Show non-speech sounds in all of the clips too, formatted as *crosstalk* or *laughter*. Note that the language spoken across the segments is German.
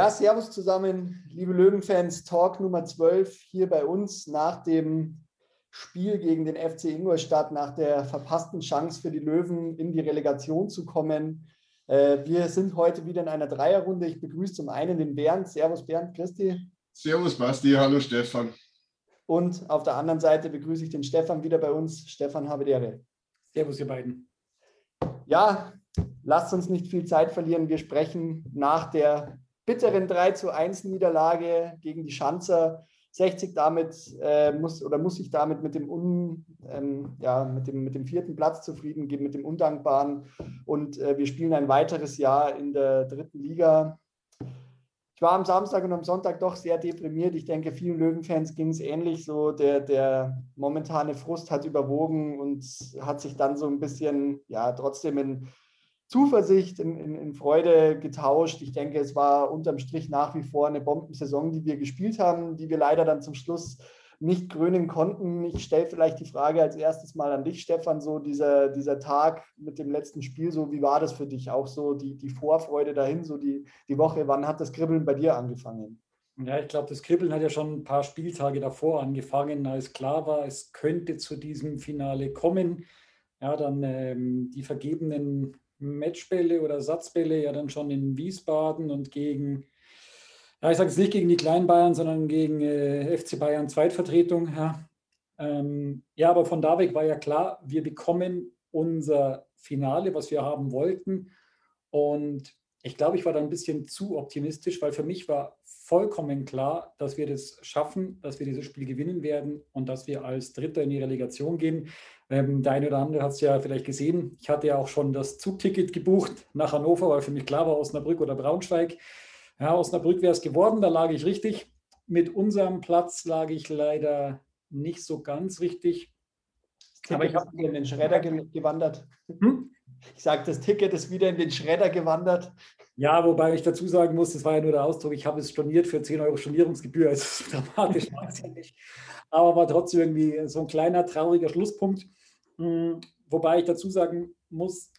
Ja, Servus zusammen, liebe Löwenfans. Talk Nummer 12 hier bei uns nach dem Spiel gegen den FC Ingolstadt, nach der verpassten Chance für die Löwen in die Relegation zu kommen. Äh, wir sind heute wieder in einer Dreierrunde. Ich begrüße zum einen den Bernd. Servus Bernd, Christi. Servus Basti, hallo Stefan. Und auf der anderen Seite begrüße ich den Stefan wieder bei uns. Stefan, habe die Ehre. Servus, ihr beiden. Ja, lasst uns nicht viel Zeit verlieren. Wir sprechen nach der bitteren 3 zu 1 Niederlage gegen die Schanzer. 60 damit äh, muss oder muss sich damit mit dem, un, ähm, ja, mit, dem, mit dem vierten Platz zufrieden geben, mit dem Undankbaren. Und äh, wir spielen ein weiteres Jahr in der dritten Liga. Ich war am Samstag und am Sonntag doch sehr deprimiert. Ich denke, vielen Löwenfans ging es ähnlich. So der, der momentane Frust hat überwogen und hat sich dann so ein bisschen, ja, trotzdem in Zuversicht, in, in, in, Freude getauscht. Ich denke, es war unterm Strich nach wie vor eine Bombensaison, die wir gespielt haben, die wir leider dann zum Schluss nicht krönen konnten. Ich stelle vielleicht die Frage als erstes mal an dich, Stefan, so dieser, dieser Tag mit dem letzten Spiel, so wie war das für dich? Auch so die, die Vorfreude dahin, so die, die Woche, wann hat das Kribbeln bei dir angefangen? Ja, ich glaube, das Kribbeln hat ja schon ein paar Spieltage davor angefangen, als klar war, es könnte zu diesem Finale kommen. Ja, dann ähm, die vergebenen Matchbälle oder Satzbälle ja dann schon in Wiesbaden und gegen, ja, ich sage es nicht gegen die kleinen Bayern, sondern gegen äh, FC Bayern Zweitvertretung. Ja. Ähm, ja, aber von da weg war ja klar, wir bekommen unser Finale, was wir haben wollten. Und ich glaube, ich war da ein bisschen zu optimistisch, weil für mich war vollkommen klar, dass wir das schaffen, dass wir dieses Spiel gewinnen werden und dass wir als Dritter in die Relegation gehen. Ähm, der eine oder andere hat es ja vielleicht gesehen. Ich hatte ja auch schon das Zugticket gebucht nach Hannover, weil für mich klar war, Osnabrück oder Braunschweig. Ja, Osnabrück wäre es geworden, da lag ich richtig. Mit unserem Platz lag ich leider nicht so ganz richtig. Aber ich habe in den Schredder gewandert. Hm? Ich sage, das Ticket ist wieder in den Schredder gewandert. Ja, wobei ich dazu sagen muss, das war ja nur der Ausdruck, ich habe es storniert für 10 Euro Stornierungsgebühr, also so *laughs* dramatisch nicht. Aber war trotzdem irgendwie so ein kleiner, trauriger Schlusspunkt. Hm, wobei ich dazu sagen muss,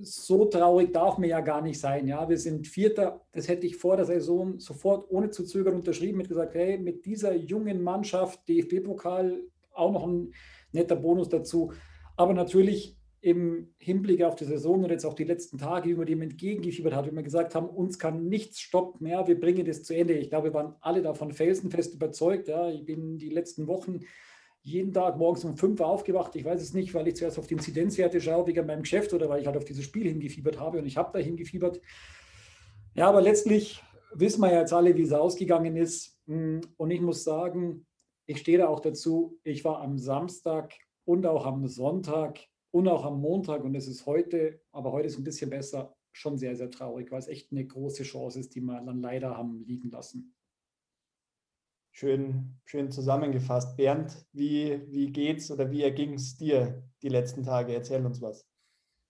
so traurig darf mir ja gar nicht sein. Ja, wir sind Vierter. Das hätte ich vor der Saison sofort ohne zu zögern unterschrieben, mit gesagt, hey, mit dieser jungen Mannschaft, DFB-Pokal, auch noch ein netter Bonus dazu. Aber natürlich im Hinblick auf die Saison und jetzt auch die letzten Tage, wie man dem entgegengefiebert hat, wie wir gesagt haben, uns kann nichts stoppen mehr, wir bringen das zu Ende. Ich glaube, wir waren alle davon felsenfest überzeugt. Ja. Ich bin die letzten Wochen jeden Tag morgens um 5 Uhr aufgewacht. Ich weiß es nicht, weil ich zuerst auf die Inzidenzwerte schaue wegen meinem Geschäft oder weil ich halt auf dieses Spiel hingefiebert habe und ich habe da hingefiebert. Ja, aber letztlich wissen wir ja jetzt alle, wie es ausgegangen ist. Und ich muss sagen, ich stehe da auch dazu, ich war am Samstag und auch am Sonntag und auch am Montag und es ist heute, aber heute ist ein bisschen besser, schon sehr, sehr traurig, weil es echt eine große Chance ist, die wir dann leider haben liegen lassen. Schön, schön zusammengefasst. Bernd, wie, wie geht's oder wie erging es dir die letzten Tage? Erzähl uns was.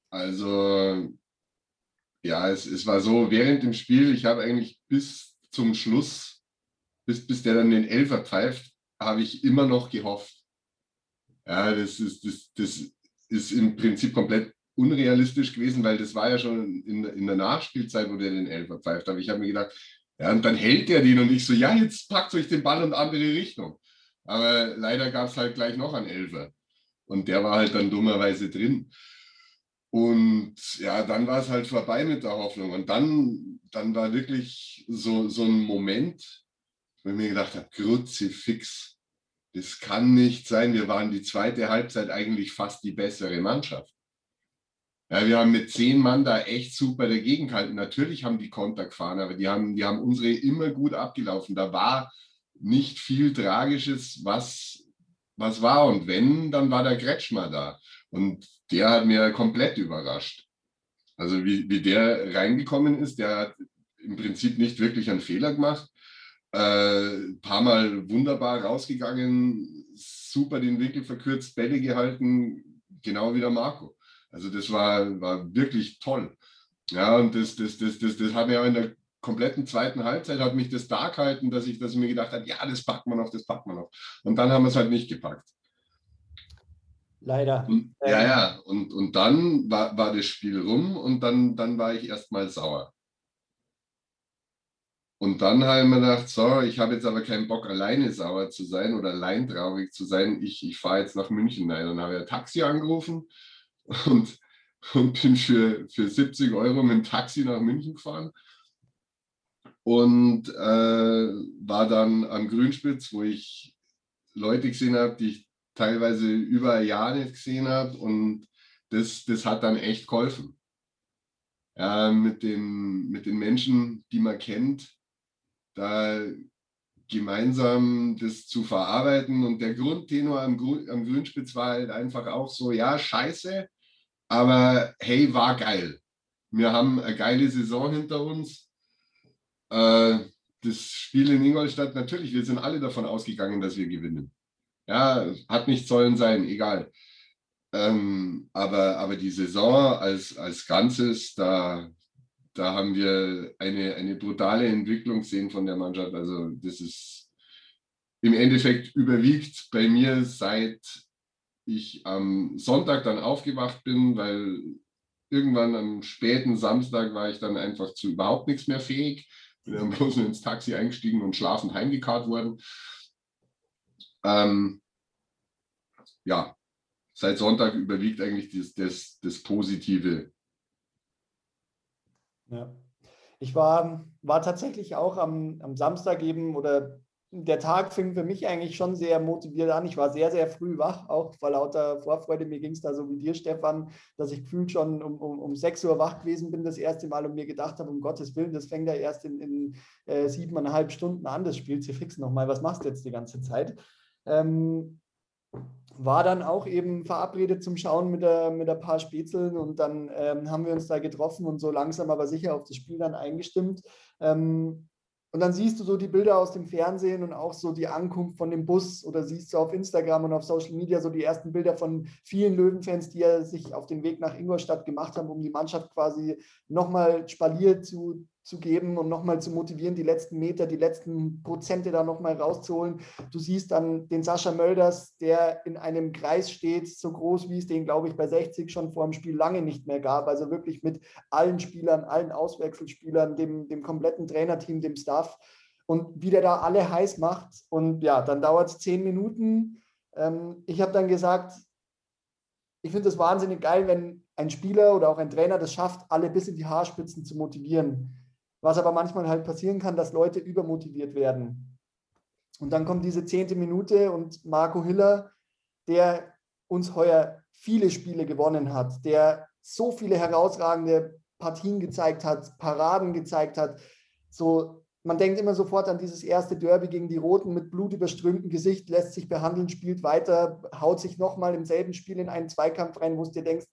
Also, ja, es, es war so, während dem Spiel, ich habe eigentlich bis zum Schluss, bis, bis der dann den Elfer pfeift, habe ich immer noch gehofft. Ja, das ist, das, das ist im Prinzip komplett unrealistisch gewesen, weil das war ja schon in, in der Nachspielzeit, wo der den Elfer pfeift. Aber ich habe mir gedacht, ja, und dann hält der den und ich so, ja, jetzt packt euch den Ball in andere Richtung. Aber leider gab es halt gleich noch einen Elfer. Und der war halt dann dummerweise drin. Und ja, dann war es halt vorbei mit der Hoffnung. Und dann, dann war wirklich so, so ein Moment, wo ich mir gedacht habe, Kruzifix, das kann nicht sein. Wir waren die zweite Halbzeit eigentlich fast die bessere Mannschaft. Ja, wir haben mit zehn Mann da echt super dagegen gehalten. Natürlich haben die Konter gefahren, aber die haben, die haben unsere immer gut abgelaufen. Da war nicht viel Tragisches, was, was war. Und wenn, dann war der Kretschmer da. Und der hat mir komplett überrascht. Also wie, wie der reingekommen ist, der hat im Prinzip nicht wirklich einen Fehler gemacht. Äh, paar Mal wunderbar rausgegangen, super den Winkel verkürzt, Bälle gehalten, genau wie der Marco. Also das war, war wirklich toll. Ja, und das, das, das, das, das hat mir auch in der kompletten zweiten Halbzeit hat mich das da gehalten, dass ich, dass ich mir gedacht habe, ja, das packt man noch, das packt man noch. Und dann haben wir es halt nicht gepackt. Leider. Und, ja, ja. Und, und dann war, war das Spiel rum und dann, dann war ich erstmal sauer. Und dann habe ich mir gedacht, so, ich habe jetzt aber keinen Bock, alleine sauer zu sein oder allein traurig zu sein. Ich, ich fahre jetzt nach München. Nein, dann habe ich ein Taxi angerufen und, und bin für, für 70 Euro mit dem Taxi nach München gefahren. Und äh, war dann am Grünspitz, wo ich Leute gesehen habe, die ich teilweise über ein Jahr nicht gesehen habe. Und das, das hat dann echt geholfen. Ja, mit, den, mit den Menschen, die man kennt, da gemeinsam das zu verarbeiten. Und der Grundtenor am, Grün, am Grünspitz war halt einfach auch so, ja, scheiße, aber hey, war geil. Wir haben eine geile Saison hinter uns. Äh, das Spiel in Ingolstadt, natürlich, wir sind alle davon ausgegangen, dass wir gewinnen. Ja, hat nicht sollen sein, egal. Ähm, aber, aber die Saison als, als Ganzes, da, da haben wir eine, eine brutale Entwicklung gesehen von der Mannschaft. Also das ist im Endeffekt überwiegt bei mir, seit ich am Sonntag dann aufgewacht bin, weil irgendwann am späten Samstag war ich dann einfach zu überhaupt nichts mehr fähig. Bin dann bloß ins Taxi eingestiegen und schlafend heimgekarrt worden. Ähm, ja, seit Sonntag überwiegt eigentlich das, das, das Positive ja. Ich war, war tatsächlich auch am, am Samstag eben oder der Tag fing für mich eigentlich schon sehr motiviert an. Ich war sehr, sehr früh wach, auch vor lauter Vorfreude. Mir ging es da so wie dir, Stefan, dass ich gefühlt schon um, um, um 6 Uhr wach gewesen bin, das erste Mal und mir gedacht habe, um Gottes Willen, das fängt ja erst in, in äh, siebeneinhalb Stunden an, das Spiel. Sie fixen nochmal, was machst du jetzt die ganze Zeit? Ähm, war dann auch eben verabredet zum Schauen mit, der, mit ein paar Spätzeln und dann ähm, haben wir uns da getroffen und so langsam aber sicher auf das Spiel dann eingestimmt. Ähm, und dann siehst du so die Bilder aus dem Fernsehen und auch so die Ankunft von dem Bus oder siehst du auf Instagram und auf Social Media so die ersten Bilder von vielen Löwenfans, die ja sich auf den Weg nach Ingolstadt gemacht haben, um die Mannschaft quasi nochmal spaliert zu, zu geben und nochmal zu motivieren, die letzten Meter, die letzten Prozente da nochmal rauszuholen. Du siehst dann den Sascha Mölders, der in einem Kreis steht, so groß wie es den, glaube ich, bei 60 schon vor dem Spiel lange nicht mehr gab. Also wirklich mit allen Spielern, allen Auswechselspielern, dem, dem kompletten Trainerteam, dem Staff und wie der da alle heiß macht. Und ja, dann dauert es zehn Minuten. Ähm, ich habe dann gesagt, ich finde es wahnsinnig geil, wenn ein Spieler oder auch ein Trainer das schafft, alle bis in die Haarspitzen zu motivieren. Was aber manchmal halt passieren kann, dass Leute übermotiviert werden. Und dann kommt diese zehnte Minute und Marco Hiller, der uns heuer viele Spiele gewonnen hat, der so viele herausragende Partien gezeigt hat, Paraden gezeigt hat. So, man denkt immer sofort an dieses erste Derby gegen die Roten mit blutüberströmtem Gesicht, lässt sich behandeln, spielt weiter, haut sich nochmal im selben Spiel in einen Zweikampf rein, wo du dir denkst,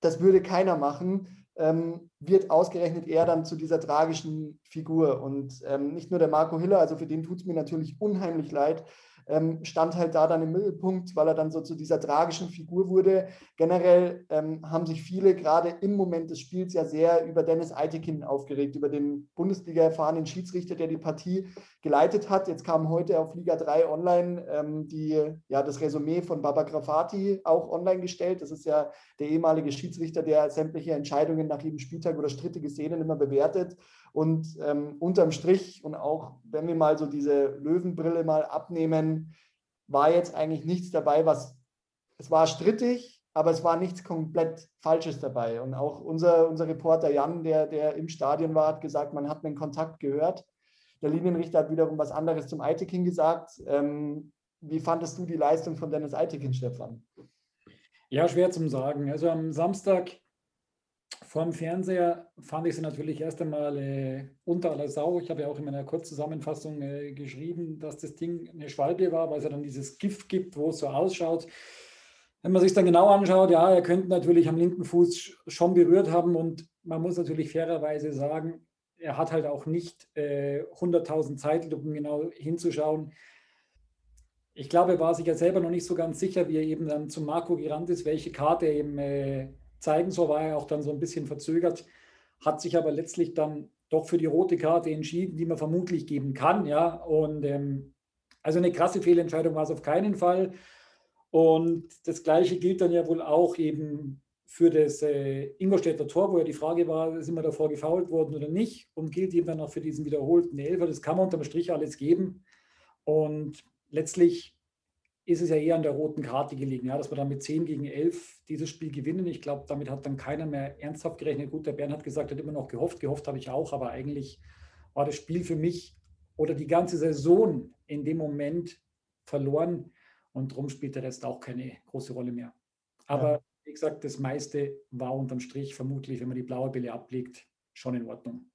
das würde keiner machen ähm, wird ausgerechnet er dann zu dieser tragischen Figur. Und ähm, nicht nur der Marco Hiller, also für den tut es mir natürlich unheimlich leid, ähm, stand halt da dann im Mittelpunkt, weil er dann so zu dieser tragischen Figur wurde. Generell ähm, haben sich viele gerade im Moment des Spiels ja sehr über Dennis Eitekin aufgeregt, über den Bundesliga-erfahrenen Schiedsrichter, der die Partie geleitet hat. Jetzt kam heute auf Liga 3 online ähm, die, ja, das Resümee von Baba Grafati auch online gestellt. Das ist ja der ehemalige Schiedsrichter, der sämtliche Entscheidungen nach jedem Spieltag oder strittige Szenen immer bewertet. Und ähm, unterm Strich und auch wenn wir mal so diese Löwenbrille mal abnehmen, war jetzt eigentlich nichts dabei, was es war strittig, aber es war nichts komplett Falsches dabei. Und auch unser, unser Reporter Jan, der, der im Stadion war, hat gesagt, man hat einen Kontakt gehört. Der Linienrichter hat wiederum was anderes zum Eitekin gesagt. Ähm, wie fandest du die Leistung von Dennis Eitekin, Stefan? Ja, schwer zum sagen. Also am Samstag vom Fernseher fand ich sie natürlich erst einmal äh, unter aller Sau. Ich habe ja auch in meiner Kurzzusammenfassung äh, geschrieben, dass das Ding eine Schwalbe war, weil es ja dann dieses Gift gibt, wo es so ausschaut. Wenn man sich dann genau anschaut, ja, er könnte natürlich am linken Fuß schon berührt haben und man muss natürlich fairerweise sagen, er hat halt auch nicht äh, 100.000 Zeitlupen genau hinzuschauen. Ich glaube, er war sich ja selber noch nicht so ganz sicher, wie er eben dann zu Marco gerannt ist, welche Karte er eben zeigen soll, war er auch dann so ein bisschen verzögert, hat sich aber letztlich dann doch für die rote Karte entschieden, die man vermutlich geben kann. Ja, und ähm, also eine krasse Fehlentscheidung war es auf keinen Fall. Und das Gleiche gilt dann ja wohl auch eben für das äh, Ingolstädter Tor, wo ja die Frage war, sind wir davor gefault worden oder nicht und gilt ihm dann auch für diesen wiederholten Elfer. Das kann man unterm Strich alles geben. Und letztlich ist es ja eher an der roten Karte gelegen, ja, dass wir dann mit 10 gegen 11 dieses Spiel gewinnen. Ich glaube, damit hat dann keiner mehr ernsthaft gerechnet. Gut, der Bernhard gesagt, hat immer noch gehofft. Gehofft habe ich auch, aber eigentlich war das Spiel für mich oder die ganze Saison in dem Moment verloren und darum spielt der Rest auch keine große Rolle mehr. Aber ja. wie gesagt, das meiste war unterm Strich vermutlich, wenn man die blaue Bille ablegt, schon in Ordnung.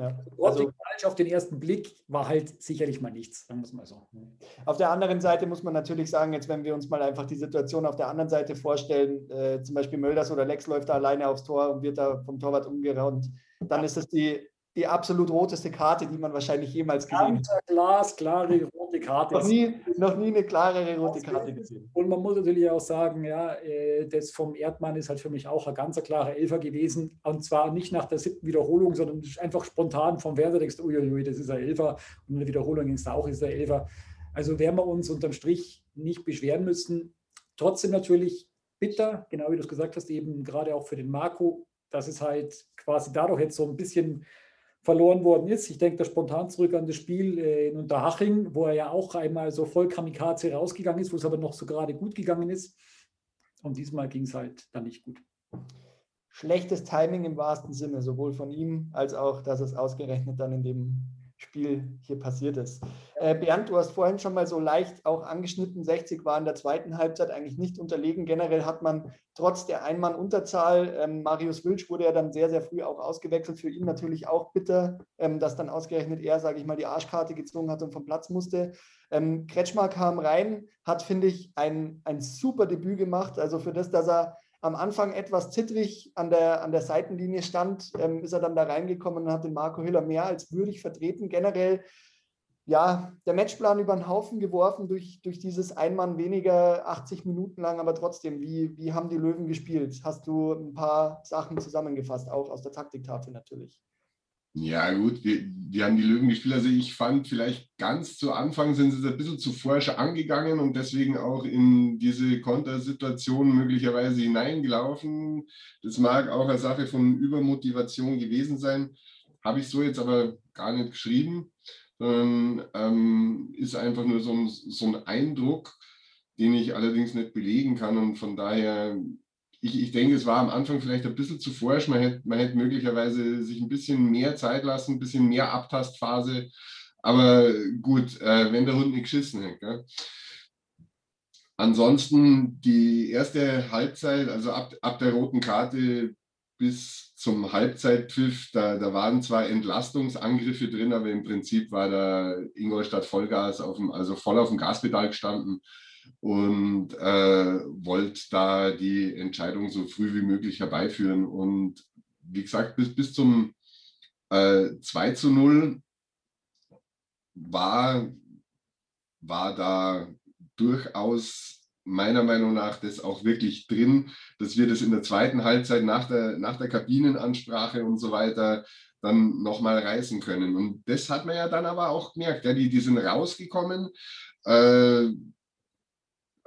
Ja. Also, falsch auf den ersten Blick war halt sicherlich mal nichts, sagen wir es mal so. Auf der anderen Seite muss man natürlich sagen, jetzt wenn wir uns mal einfach die Situation auf der anderen Seite vorstellen, äh, zum Beispiel Mölders oder Lex läuft da alleine aufs Tor und wird da vom Torwart umgeraunt, dann ist das die die absolut roteste Karte, die man wahrscheinlich jemals gesehen hat. Glasklare rote Karte. Noch nie, noch nie eine klarere rote Karte gesehen. Und man muss natürlich auch sagen, ja, äh, das vom Erdmann ist halt für mich auch ein ganz klarer Elfer gewesen. Und zwar nicht nach der siebten Wiederholung, sondern einfach spontan vom Werder denkst, uiuiui, das ist ein Elfer. Und in der Wiederholung ist auch ist der Elfer. Also werden wir uns unterm Strich nicht beschweren müssen. Trotzdem natürlich bitter, genau wie du es gesagt hast, eben gerade auch für den Marco, dass es halt quasi dadurch jetzt so ein bisschen verloren worden ist. Ich denke da spontan zurück an das Spiel äh, in Unterhaching, wo er ja auch einmal so voll Kamikaze rausgegangen ist, wo es aber noch so gerade gut gegangen ist. Und diesmal ging es halt dann nicht gut. Schlechtes Timing im wahrsten Sinne, sowohl von ihm als auch, dass es ausgerechnet dann in dem Spiel hier passiert ist. Äh, Bernd, du hast vorhin schon mal so leicht auch angeschnitten, 60 war in der zweiten Halbzeit eigentlich nicht unterlegen. Generell hat man trotz der Einmann-Unterzahl, ähm, Marius Wilsch wurde ja dann sehr, sehr früh auch ausgewechselt, für ihn natürlich auch bitter, ähm, dass dann ausgerechnet er, sage ich mal, die Arschkarte gezogen hat und vom Platz musste. Ähm, Kretschmer kam rein, hat, finde ich, ein, ein super Debüt gemacht. Also für das, dass er am Anfang etwas zittrig an der, an der Seitenlinie stand, ähm, ist er dann da reingekommen und hat den Marco Hiller mehr als würdig vertreten. Generell, ja, der Matchplan über den Haufen geworfen durch, durch dieses Einmann weniger, 80 Minuten lang, aber trotzdem, wie, wie haben die Löwen gespielt? Hast du ein paar Sachen zusammengefasst, auch aus der Taktiktafel natürlich? Ja, gut, wir, wir haben die Löwen gespielt. Also ich fand vielleicht ganz zu Anfang sind sie ein bisschen zu forsch angegangen und deswegen auch in diese Kontersituation möglicherweise hineingelaufen. Das mag auch eine Sache von Übermotivation gewesen sein. Habe ich so jetzt aber gar nicht geschrieben, sondern ähm, ist einfach nur so ein, so ein Eindruck, den ich allerdings nicht belegen kann und von daher ich, ich denke, es war am Anfang vielleicht ein bisschen zu forsch. Man hätte, man hätte möglicherweise sich ein bisschen mehr Zeit lassen, ein bisschen mehr Abtastphase. Aber gut, äh, wenn der Hund nicht geschissen hat. Gell? Ansonsten die erste Halbzeit, also ab, ab der roten Karte bis zum Halbzeitpfiff, da, da waren zwar Entlastungsangriffe drin, aber im Prinzip war da Ingolstadt Vollgas auf dem, also voll auf dem Gaspedal gestanden und äh, wollte da die Entscheidung so früh wie möglich herbeiführen. Und wie gesagt, bis, bis zum äh, 2 zu 0 war, war da durchaus meiner Meinung nach das auch wirklich drin, dass wir das in der zweiten Halbzeit nach der, nach der Kabinenansprache und so weiter dann nochmal reißen können. Und das hat man ja dann aber auch gemerkt. Ja, die, die sind rausgekommen. Äh,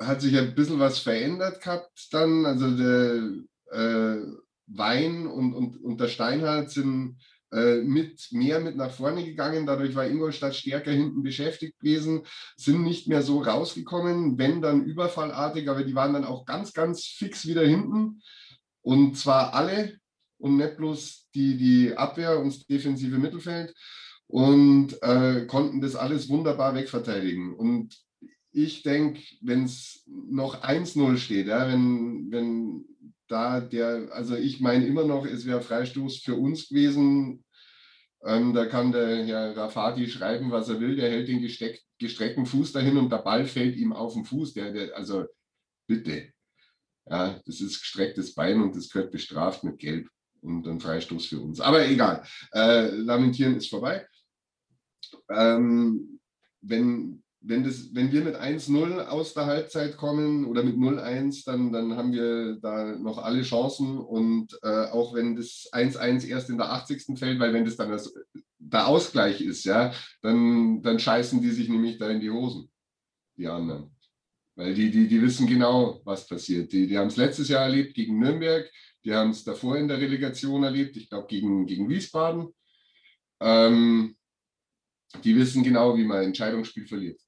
hat sich ein bisschen was verändert gehabt dann. Also der äh, Wein und, und, und der Steinhardt sind äh, mit mehr mit nach vorne gegangen. Dadurch war Ingolstadt stärker hinten beschäftigt gewesen, sind nicht mehr so rausgekommen, wenn dann überfallartig, aber die waren dann auch ganz, ganz fix wieder hinten. Und zwar alle und nicht bloß die, die Abwehr und das defensive Mittelfeld und äh, konnten das alles wunderbar wegverteidigen. Und ich denke, wenn es noch 1-0 steht, ja, wenn, wenn da der, also ich meine immer noch, es wäre Freistoß für uns gewesen. Ähm, da kann der Herr Rafati schreiben, was er will, der hält den gesteck, gestreckten Fuß dahin und der Ball fällt ihm auf den Fuß. Der, der, also bitte. Ja, das ist gestrecktes Bein und das gehört bestraft mit Gelb und ein Freistoß für uns. Aber egal, äh, Lamentieren ist vorbei. Ähm, wenn, wenn, das, wenn wir mit 1-0 aus der Halbzeit kommen oder mit 0-1, dann, dann haben wir da noch alle Chancen. Und äh, auch wenn das 1-1 erst in der 80. fällt, weil wenn das dann das, der Ausgleich ist, ja, dann, dann scheißen die sich nämlich da in die Hosen, die anderen. Weil die, die, die wissen genau, was passiert. Die, die haben es letztes Jahr erlebt gegen Nürnberg, die haben es davor in der Relegation erlebt, ich glaube gegen, gegen Wiesbaden. Ähm, die wissen genau, wie man ein Entscheidungsspiel verliert.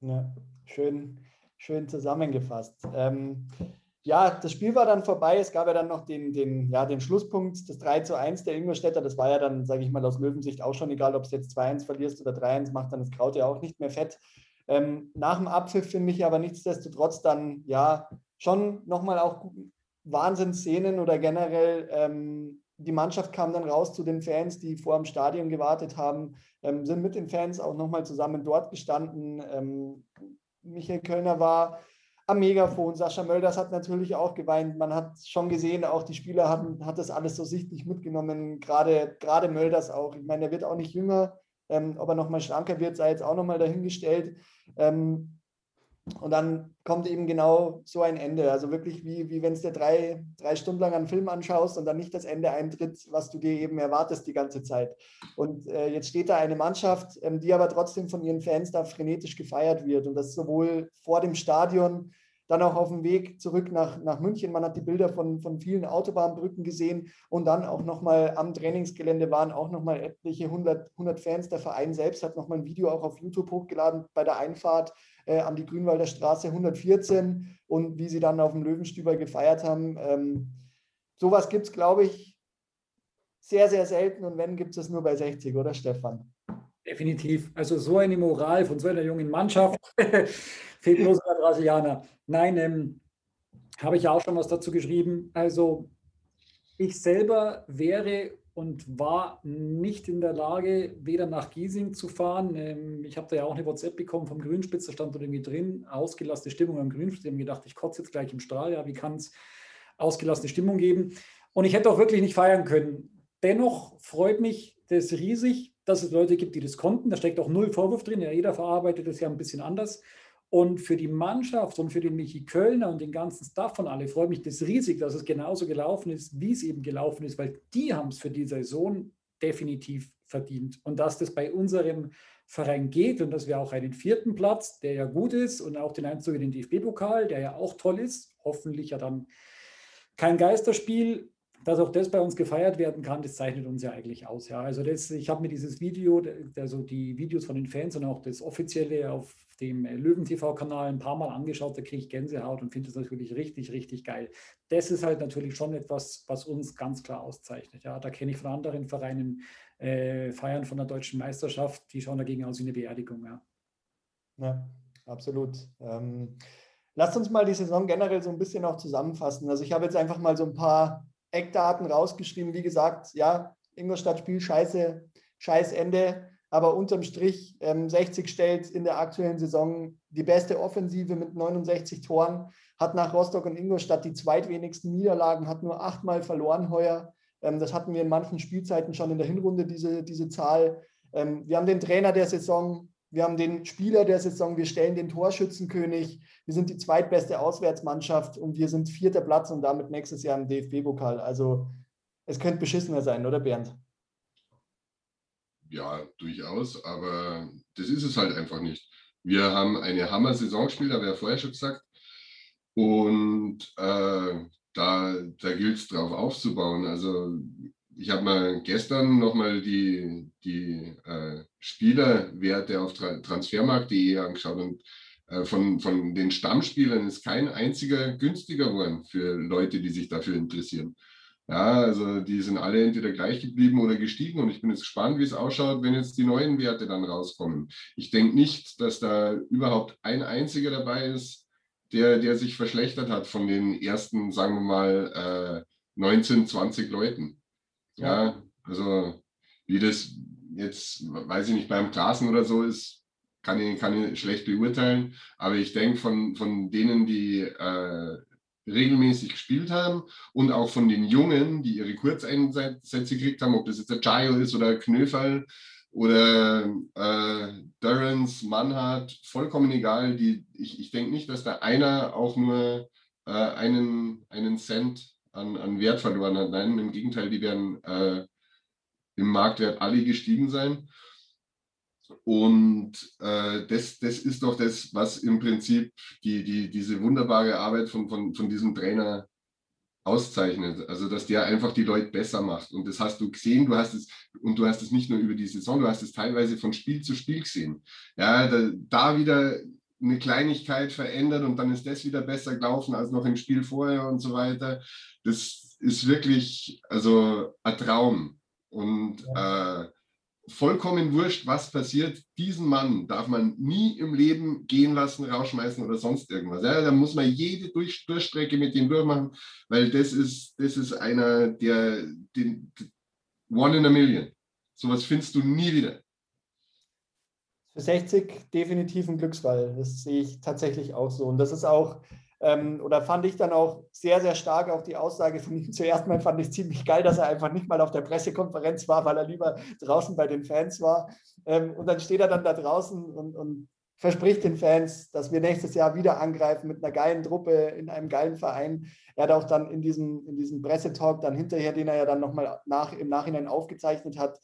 Ja, schön, schön zusammengefasst. Ähm, ja, das Spiel war dann vorbei. Es gab ja dann noch den, den, ja, den Schlusspunkt, das 3 zu 1 der Ingolstädter. Das war ja dann, sage ich mal, aus Löwensicht auch schon egal, ob es jetzt 2-1 verlierst oder 3-1 macht, dann das Kraut ja auch nicht mehr fett. Ähm, nach dem Abpfiff finde ich aber nichtsdestotrotz dann ja schon nochmal auch Wahnsinnsszenen oder generell ähm, die Mannschaft kam dann raus zu den Fans, die vor dem Stadion gewartet haben, ähm, sind mit den Fans auch nochmal zusammen dort gestanden. Ähm, Michael Kölner war am Megafon, Sascha Mölders hat natürlich auch geweint. Man hat schon gesehen, auch die Spieler hatten, hat das alles so sichtlich mitgenommen, gerade, gerade Mölders auch. Ich meine, er wird auch nicht jünger, ähm, ob er nochmal schlanker wird, sei jetzt auch nochmal dahingestellt. Ähm, und dann kommt eben genau so ein Ende. Also wirklich wie, wie wenn es dir drei, drei Stunden lang einen Film anschaust und dann nicht das Ende eintritt, was du dir eben erwartest die ganze Zeit. Und äh, jetzt steht da eine Mannschaft, ähm, die aber trotzdem von ihren Fans da frenetisch gefeiert wird. Und das sowohl vor dem Stadion dann auch auf dem Weg zurück nach, nach München. Man hat die Bilder von, von vielen Autobahnbrücken gesehen und dann auch nochmal am Trainingsgelände waren auch nochmal etliche 100, 100 Fans. Der Verein selbst hat nochmal ein Video auch auf YouTube hochgeladen bei der Einfahrt äh, an die Grünwalder Straße 114 und wie sie dann auf dem Löwenstüber gefeiert haben. Ähm, sowas gibt es, glaube ich, sehr, sehr selten und wenn, gibt es nur bei 60, oder Stefan? Definitiv. Also so eine Moral von so einer jungen Mannschaft *laughs* fehlt bloß bei Brasilianer. Nein, ähm, habe ich auch schon was dazu geschrieben. Also ich selber wäre und war nicht in der Lage, weder nach Giesing zu fahren. Ähm, ich habe da ja auch eine WhatsApp bekommen vom Grünspitz, da stand dort irgendwie drin, ausgelassene Stimmung am Grünspitz. Ich habe gedacht, ich kotze jetzt gleich im Strahl. Ja, wie kann es ausgelassene Stimmung geben? Und ich hätte auch wirklich nicht feiern können. Dennoch freut mich das riesig, dass es Leute gibt, die das konnten. Da steckt auch null Vorwurf drin. Ja, jeder verarbeitet das ja ein bisschen anders. Und für die Mannschaft und für den Michi Kölner und den ganzen Staff von alle freut mich das riesig, dass es genauso gelaufen ist, wie es eben gelaufen ist, weil die haben es für die Saison definitiv verdient. Und dass das bei unserem Verein geht und dass wir auch einen vierten Platz, der ja gut ist, und auch den Einzug in den DFB-Pokal, der ja auch toll ist, hoffentlich ja dann kein Geisterspiel, dass auch das bei uns gefeiert werden kann, das zeichnet uns ja eigentlich aus. Ja. Also das, ich habe mir dieses Video, also die Videos von den Fans und auch das offizielle auf dem Löwen-TV-Kanal ein paar Mal angeschaut, da kriege ich Gänsehaut und finde das natürlich richtig, richtig geil. Das ist halt natürlich schon etwas, was uns ganz klar auszeichnet. Ja. Da kenne ich von anderen Vereinen äh, Feiern von der deutschen Meisterschaft, die schauen dagegen aus wie eine Beerdigung. Ja, ja absolut. Ähm, lasst uns mal die Saison generell so ein bisschen auch zusammenfassen. Also ich habe jetzt einfach mal so ein paar Eckdaten rausgeschrieben. Wie gesagt, ja, Ingolstadt Spiel scheiße, scheiß Ende. Aber unterm Strich, ähm, 60 stellt in der aktuellen Saison die beste Offensive mit 69 Toren, hat nach Rostock und Ingolstadt die zweitwenigsten Niederlagen, hat nur achtmal verloren heuer. Ähm, das hatten wir in manchen Spielzeiten schon in der Hinrunde, diese, diese Zahl. Ähm, wir haben den Trainer der Saison, wir haben den Spieler der Saison, wir stellen den Torschützenkönig, wir sind die zweitbeste Auswärtsmannschaft und wir sind vierter Platz und damit nächstes Jahr im DFB-Pokal. Also es könnte beschissener sein, oder Bernd? Ja, durchaus, aber das ist es halt einfach nicht. Wir haben eine Hammer-Saison gespielt, habe ich ja vorher schon gesagt. Und äh, da, da gilt es drauf aufzubauen. Also ich habe mal gestern nochmal die, die äh, Spielerwerte auf Tra transfermarkt.de angeschaut und äh, von, von den Stammspielern ist kein einziger günstiger geworden für Leute, die sich dafür interessieren. Ja, also die sind alle entweder gleich geblieben oder gestiegen und ich bin jetzt gespannt, wie es ausschaut, wenn jetzt die neuen Werte dann rauskommen. Ich denke nicht, dass da überhaupt ein einziger dabei ist, der, der sich verschlechtert hat von den ersten, sagen wir mal, äh, 19, 20 Leuten. Ja, also wie das jetzt, weiß ich nicht, beim Klassen oder so ist, kann ich, kann ich schlecht beurteilen. Aber ich denke, von, von denen, die äh, regelmäßig gespielt haben und auch von den Jungen, die ihre Kurzeinsätze gekriegt haben, ob das jetzt der Jayo ist oder Knöferl oder äh, Durrance, Mannhardt, vollkommen egal. Die, ich ich denke nicht, dass da einer auch nur äh, einen, einen Cent an, an Wert verloren hat. Nein, im Gegenteil, die werden äh, im Marktwert alle gestiegen sein. Und äh, das, das ist doch das, was im Prinzip die, die, diese wunderbare Arbeit von, von, von diesem Trainer auszeichnet. Also, dass der einfach die Leute besser macht. Und das hast du gesehen, du hast es, und du hast es nicht nur über die Saison, du hast es teilweise von Spiel zu Spiel gesehen. Ja, da, da wieder eine Kleinigkeit verändert und dann ist das wieder besser gelaufen als noch im Spiel vorher und so weiter. Das ist wirklich, also ein Traum. Und äh, vollkommen wurscht, was passiert. Diesen Mann darf man nie im Leben gehen lassen, rausschmeißen oder sonst irgendwas. Ja, da muss man jede Durch Durchstrecke mit dem durchmachen, weil das ist, das ist einer, der den One in a Million. Sowas findest du nie wieder. Für 60 definitiv ein Glücksfall. Das sehe ich tatsächlich auch so. Und das ist auch ähm, oder fand ich dann auch sehr, sehr stark auch die Aussage von ihm. *laughs* Zuerst mal fand ich ziemlich geil, dass er einfach nicht mal auf der Pressekonferenz war, weil er lieber draußen bei den Fans war. Ähm, und dann steht er dann da draußen und, und verspricht den Fans, dass wir nächstes Jahr wieder angreifen mit einer geilen Truppe in einem geilen Verein. Er hat auch dann in diesem, in diesem Pressetalk dann hinterher, den er ja dann nochmal nach, im Nachhinein aufgezeichnet hat,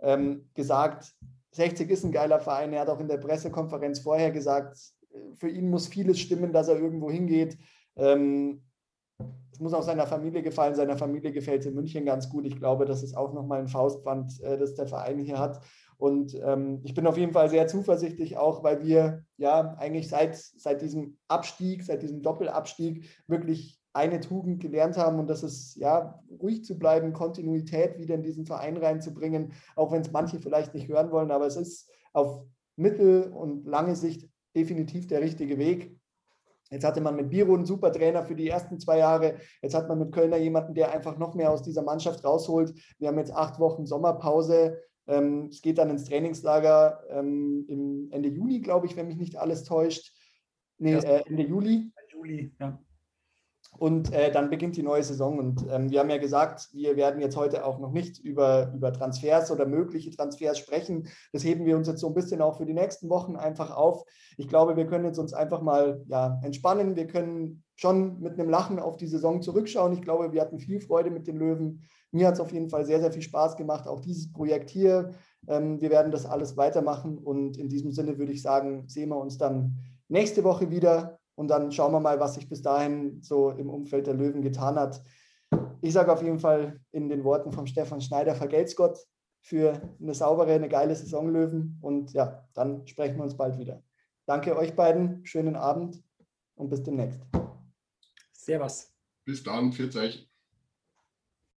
ähm, gesagt, 60 ist ein geiler Verein. Er hat auch in der Pressekonferenz vorher gesagt, für ihn muss vieles stimmen, dass er irgendwo hingeht. Ähm, es muss auch seiner Familie gefallen. Seiner Familie gefällt es in München ganz gut. Ich glaube, das ist auch nochmal ein Faustpfand, äh, das der Verein hier hat. Und ähm, ich bin auf jeden Fall sehr zuversichtlich, auch weil wir ja eigentlich seit, seit diesem Abstieg, seit diesem Doppelabstieg wirklich eine Tugend gelernt haben und das ist ja ruhig zu bleiben, Kontinuität wieder in diesen Verein reinzubringen, auch wenn es manche vielleicht nicht hören wollen, aber es ist auf mittel- und lange Sicht definitiv der richtige Weg. Jetzt hatte man mit Biro einen super Trainer für die ersten zwei Jahre. Jetzt hat man mit Kölner jemanden, der einfach noch mehr aus dieser Mannschaft rausholt. Wir haben jetzt acht Wochen Sommerpause. Ähm, es geht dann ins Trainingslager ähm, im Ende Juni, glaube ich, wenn mich nicht alles täuscht. Nee, äh, Ende Juli. Juli, ja. Und äh, dann beginnt die neue Saison. Und ähm, wir haben ja gesagt, wir werden jetzt heute auch noch nicht über, über Transfers oder mögliche Transfers sprechen. Das heben wir uns jetzt so ein bisschen auch für die nächsten Wochen einfach auf. Ich glaube, wir können jetzt uns einfach mal ja, entspannen. Wir können schon mit einem Lachen auf die Saison zurückschauen. Ich glaube, wir hatten viel Freude mit den Löwen. Mir hat es auf jeden Fall sehr, sehr viel Spaß gemacht, auch dieses Projekt hier. Ähm, wir werden das alles weitermachen. Und in diesem Sinne würde ich sagen, sehen wir uns dann nächste Woche wieder und dann schauen wir mal, was sich bis dahin so im Umfeld der Löwen getan hat. Ich sage auf jeden Fall in den Worten von Stefan Schneider, vergelt's Gott für eine saubere, eine geile Saison Löwen. Und ja, dann sprechen wir uns bald wieder. Danke euch beiden, schönen Abend und bis demnächst. Servus. Bis dann, 40.